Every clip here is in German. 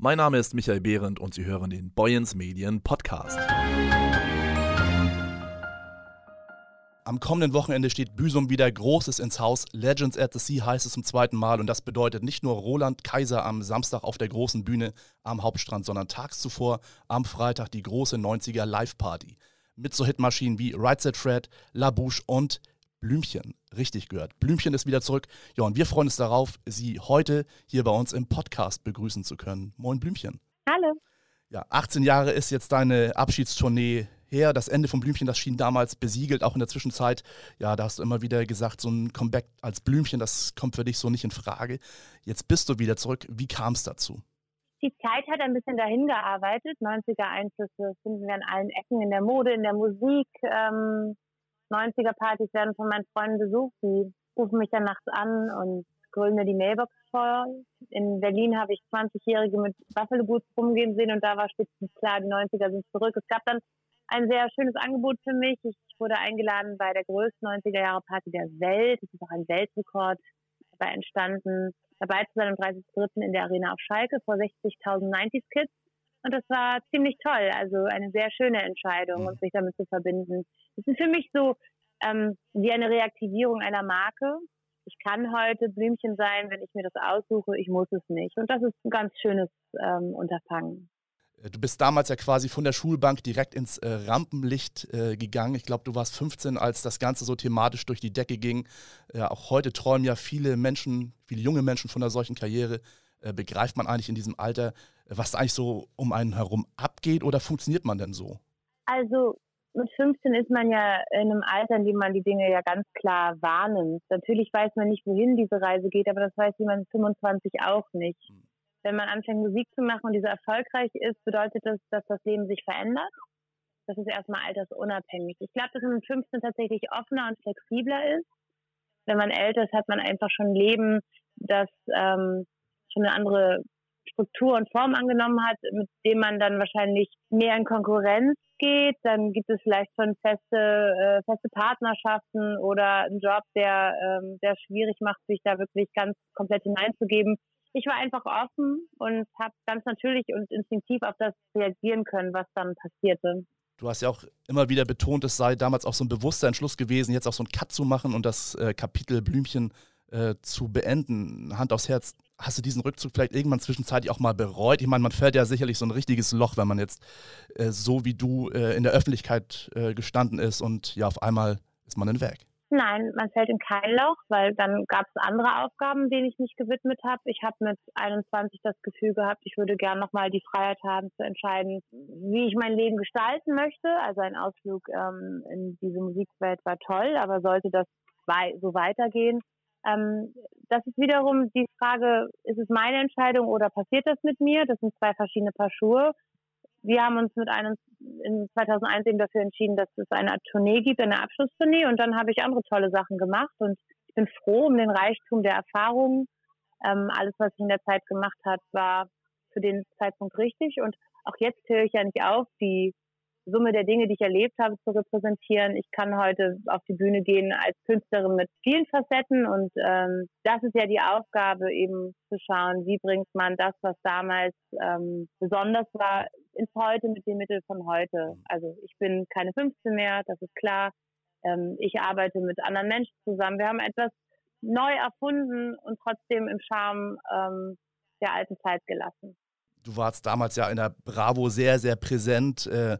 Mein Name ist Michael Behrendt und Sie hören den Boyens Medien Podcast. Am kommenden Wochenende steht Büsum wieder Großes ins Haus. Legends at the Sea heißt es zum zweiten Mal und das bedeutet nicht nur Roland Kaiser am Samstag auf der großen Bühne am Hauptstrand, sondern tags zuvor am Freitag die große 90er Live-Party. Mit so Hitmaschinen wie Right Set Fred, La Bouche und Blümchen. Richtig gehört. Blümchen ist wieder zurück. Ja, und wir freuen uns darauf, Sie heute hier bei uns im Podcast begrüßen zu können. Moin Blümchen. Hallo. Ja, 18 Jahre ist jetzt deine Abschiedstournee her. Das Ende von Blümchen, das schien damals besiegelt, auch in der Zwischenzeit. Ja, da hast du immer wieder gesagt, so ein Comeback als Blümchen, das kommt für dich so nicht in Frage. Jetzt bist du wieder zurück. Wie kam es dazu? Die Zeit hat ein bisschen dahin gearbeitet. 90er Einflüsse finden wir an allen Ecken, in der Mode, in der Musik. Ähm, 90er-Partys werden von meinen Freunden besucht. Die rufen mich dann nachts an und grüllen mir die Mailbox voll. In Berlin habe ich 20-Jährige mit Buffalo Boots rumgehen sehen und da war spätestens klar, die 90er sind zurück. Es gab dann ein sehr schönes Angebot für mich. Ich wurde eingeladen bei der größten 90er-Jahre-Party der Welt. Das ist auch ein Weltrekord dabei entstanden, dabei zu sein am 30.03. in der Arena auf Schalke vor 60.000 90s-Kids. Und das war ziemlich toll. Also eine sehr schöne Entscheidung, mhm. sich damit zu verbinden. Es ist für mich so ähm, wie eine Reaktivierung einer Marke. Ich kann heute Blümchen sein, wenn ich mir das aussuche. Ich muss es nicht. Und das ist ein ganz schönes ähm, Unterfangen. Äh, du bist damals ja quasi von der Schulbank direkt ins äh, Rampenlicht äh, gegangen. Ich glaube, du warst 15, als das Ganze so thematisch durch die Decke ging. Ja, äh, auch heute träumen ja viele Menschen, viele junge Menschen von einer solchen Karriere. Äh, begreift man eigentlich in diesem Alter, was eigentlich so um einen herum abgeht oder funktioniert man denn so? Also mit 15 ist man ja in einem Alter, in dem man die Dinge ja ganz klar wahrnimmt. Natürlich weiß man nicht, wohin diese Reise geht, aber das weiß jemand mit 25 auch nicht. Hm. Wenn man anfängt, Musik zu machen und diese erfolgreich ist, bedeutet das, dass das Leben sich verändert. Das ist erstmal altersunabhängig. Ich glaube, dass man mit 15 tatsächlich offener und flexibler ist. Wenn man älter ist, hat man einfach schon ein Leben, das ähm, schon eine andere Struktur und Form angenommen hat, mit dem man dann wahrscheinlich mehr in Konkurrenz geht. Dann gibt es vielleicht schon feste, äh, feste Partnerschaften oder einen Job, der, ähm, der schwierig macht, sich da wirklich ganz komplett hineinzugeben. Ich war einfach offen und habe ganz natürlich und instinktiv auf das reagieren können, was dann passierte. Du hast ja auch immer wieder betont, es sei damals auch so ein bewusster Entschluss gewesen, jetzt auch so ein Cut zu machen und das äh, Kapitel Blümchen äh, zu beenden. Hand aufs Herz, hast du diesen Rückzug vielleicht irgendwann zwischenzeitlich auch mal bereut? Ich meine, man fällt ja sicherlich so ein richtiges Loch, wenn man jetzt äh, so wie du äh, in der Öffentlichkeit äh, gestanden ist und ja, auf einmal ist man dann weg. Nein, man fällt in kein Loch, weil dann gab es andere Aufgaben, denen ich mich gewidmet habe. Ich habe mit 21 das Gefühl gehabt, ich würde gern nochmal die Freiheit haben zu entscheiden, wie ich mein Leben gestalten möchte. Also ein Ausflug ähm, in diese Musikwelt war toll, aber sollte das so weitergehen, ähm, das ist wiederum die Frage, ist es meine Entscheidung oder passiert das mit mir? Das sind zwei verschiedene Paar Schuhe. Wir haben uns mit einem in 2001 eben dafür entschieden, dass es eine Tournee gibt, eine Abschlusstournee und dann habe ich andere tolle Sachen gemacht und ich bin froh um den Reichtum der Erfahrungen. Ähm, alles, was ich in der Zeit gemacht habe, war für den Zeitpunkt richtig und auch jetzt höre ich ja nicht auf, die Summe der Dinge, die ich erlebt habe, zu repräsentieren. Ich kann heute auf die Bühne gehen als Künstlerin mit vielen Facetten und ähm, das ist ja die Aufgabe, eben zu schauen, wie bringt man das, was damals ähm, besonders war, ins Heute mit den Mitteln von heute. Also ich bin keine 15 mehr, das ist klar. Ähm, ich arbeite mit anderen Menschen zusammen. Wir haben etwas neu erfunden und trotzdem im Charme ähm, der alten Zeit gelassen. Du warst damals ja in der Bravo sehr, sehr präsent. Äh,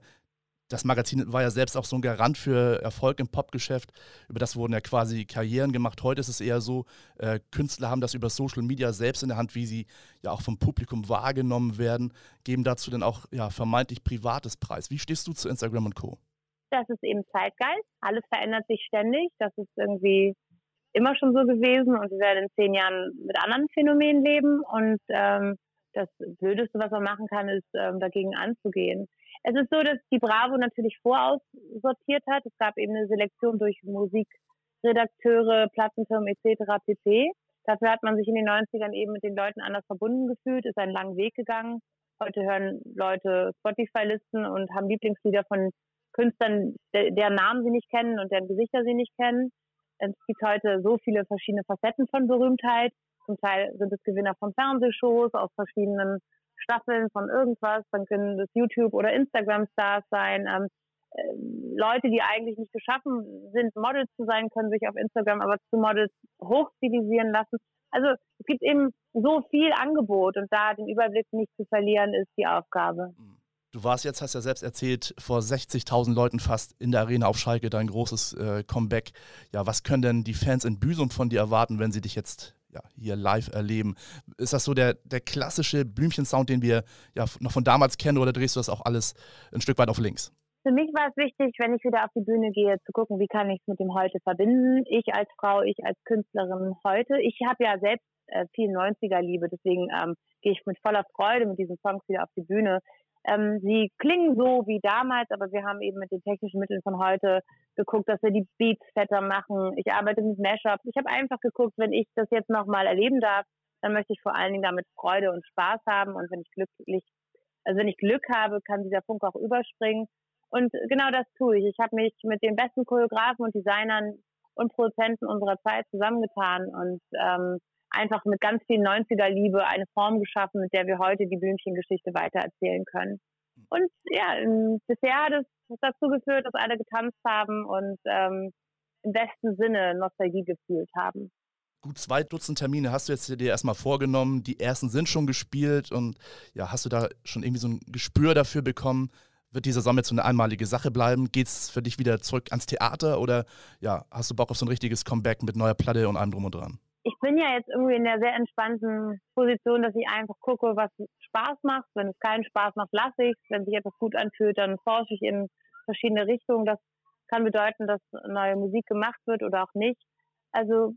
das Magazin war ja selbst auch so ein Garant für Erfolg im Popgeschäft. Über das wurden ja quasi Karrieren gemacht. Heute ist es eher so, äh, Künstler haben das über Social Media selbst in der Hand, wie sie ja auch vom Publikum wahrgenommen werden, geben dazu dann auch ja, vermeintlich privates Preis. Wie stehst du zu Instagram und Co.? Das ist eben Zeitgeist. Alles verändert sich ständig. Das ist irgendwie immer schon so gewesen und wir werden in zehn Jahren mit anderen Phänomenen leben. Und ähm, das Blödeste, was man machen kann, ist ähm, dagegen anzugehen. Es ist so, dass die Bravo natürlich voraussortiert hat. Es gab eben eine Selektion durch Musikredakteure, Plattenfirmen etc. pp. Dafür hat man sich in den 90ern eben mit den Leuten anders verbunden gefühlt, ist einen langen Weg gegangen. Heute hören Leute Spotify-Listen und haben Lieblingslieder von Künstlern, deren Namen sie nicht kennen und deren Gesichter sie nicht kennen. Es gibt heute so viele verschiedene Facetten von Berühmtheit. Zum Teil sind es Gewinner von Fernsehshows aus verschiedenen Staffeln von irgendwas, dann können das YouTube- oder Instagram-Stars sein. Ähm, äh, Leute, die eigentlich nicht geschaffen sind, Models zu sein, können sich auf Instagram aber zu Models hochstilisieren lassen. Also es gibt eben so viel Angebot und da den Überblick nicht zu verlieren, ist die Aufgabe. Du warst jetzt, hast ja selbst erzählt, vor 60.000 Leuten fast in der Arena auf Schalke, dein großes äh, Comeback. Ja, was können denn die Fans in Büsum von dir erwarten, wenn sie dich jetzt ja, hier live erleben? Ist das so der, der klassische Blümchensound, den wir ja noch von damals kennen, oder drehst du das auch alles ein Stück weit auf links? Für mich war es wichtig, wenn ich wieder auf die Bühne gehe, zu gucken, wie kann ich es mit dem Heute verbinden. Ich als Frau, ich als Künstlerin heute. Ich habe ja selbst äh, viel 90er-Liebe, deswegen ähm, gehe ich mit voller Freude mit diesen Songs wieder auf die Bühne. Ähm, sie klingen so wie damals, aber wir haben eben mit den technischen Mitteln von heute geguckt, dass wir die Beats fetter machen. Ich arbeite mit Mashups. Ich habe einfach geguckt, wenn ich das jetzt nochmal erleben darf, dann möchte ich vor allen Dingen damit Freude und Spaß haben. Und wenn ich glücklich, also wenn ich Glück habe, kann dieser Funk auch überspringen. Und genau das tue ich. Ich habe mich mit den besten Choreografen und Designern und Produzenten unserer Zeit zusammengetan und ähm, einfach mit ganz viel 90er-Liebe eine Form geschaffen, mit der wir heute die Blümchengeschichte weitererzählen können. Und ja, bisher hat es dazu geführt, dass alle getanzt haben und ähm, im besten Sinne Nostalgie gefühlt haben. Gut zwei Dutzend Termine hast du jetzt dir erstmal vorgenommen. Die ersten sind schon gespielt und ja, hast du da schon irgendwie so ein Gespür dafür bekommen? Wird dieser Sommer jetzt so eine einmalige Sache bleiben? Geht es für dich wieder zurück ans Theater oder ja, hast du Bock auf so ein richtiges Comeback mit neuer Platte und allem drum und dran? Ich bin ja jetzt irgendwie in der sehr entspannten Position, dass ich einfach gucke, was Spaß macht. Wenn es keinen Spaß macht, lasse ich es. Wenn sich etwas gut anfühlt, dann forsche ich in verschiedene Richtungen. Das kann bedeuten, dass neue Musik gemacht wird oder auch nicht. Also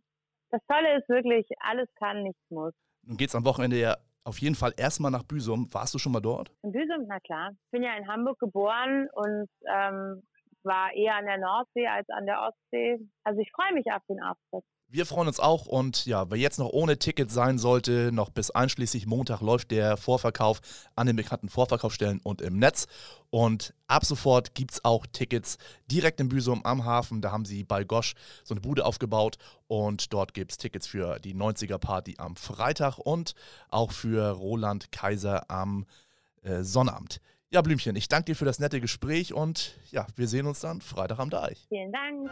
das Tolle ist wirklich, alles kann, nichts muss. Nun geht es am Wochenende ja auf jeden Fall erstmal nach Büsum. Warst du schon mal dort? In Büsum, na klar. Ich bin ja in Hamburg geboren und ähm, war eher an der Nordsee als an der Ostsee. Also ich freue mich auf den Auftritt. Wir freuen uns auch und ja, wer jetzt noch ohne Ticket sein sollte, noch bis einschließlich Montag läuft der Vorverkauf an den bekannten Vorverkaufsstellen und im Netz. Und ab sofort gibt es auch Tickets direkt in Büsum am Hafen. Da haben sie bei Gosch so eine Bude aufgebaut und dort gibt es Tickets für die 90er Party am Freitag und auch für Roland Kaiser am äh, Sonnabend. Ja, Blümchen, ich danke dir für das nette Gespräch und ja, wir sehen uns dann Freitag am Deich. Vielen Dank.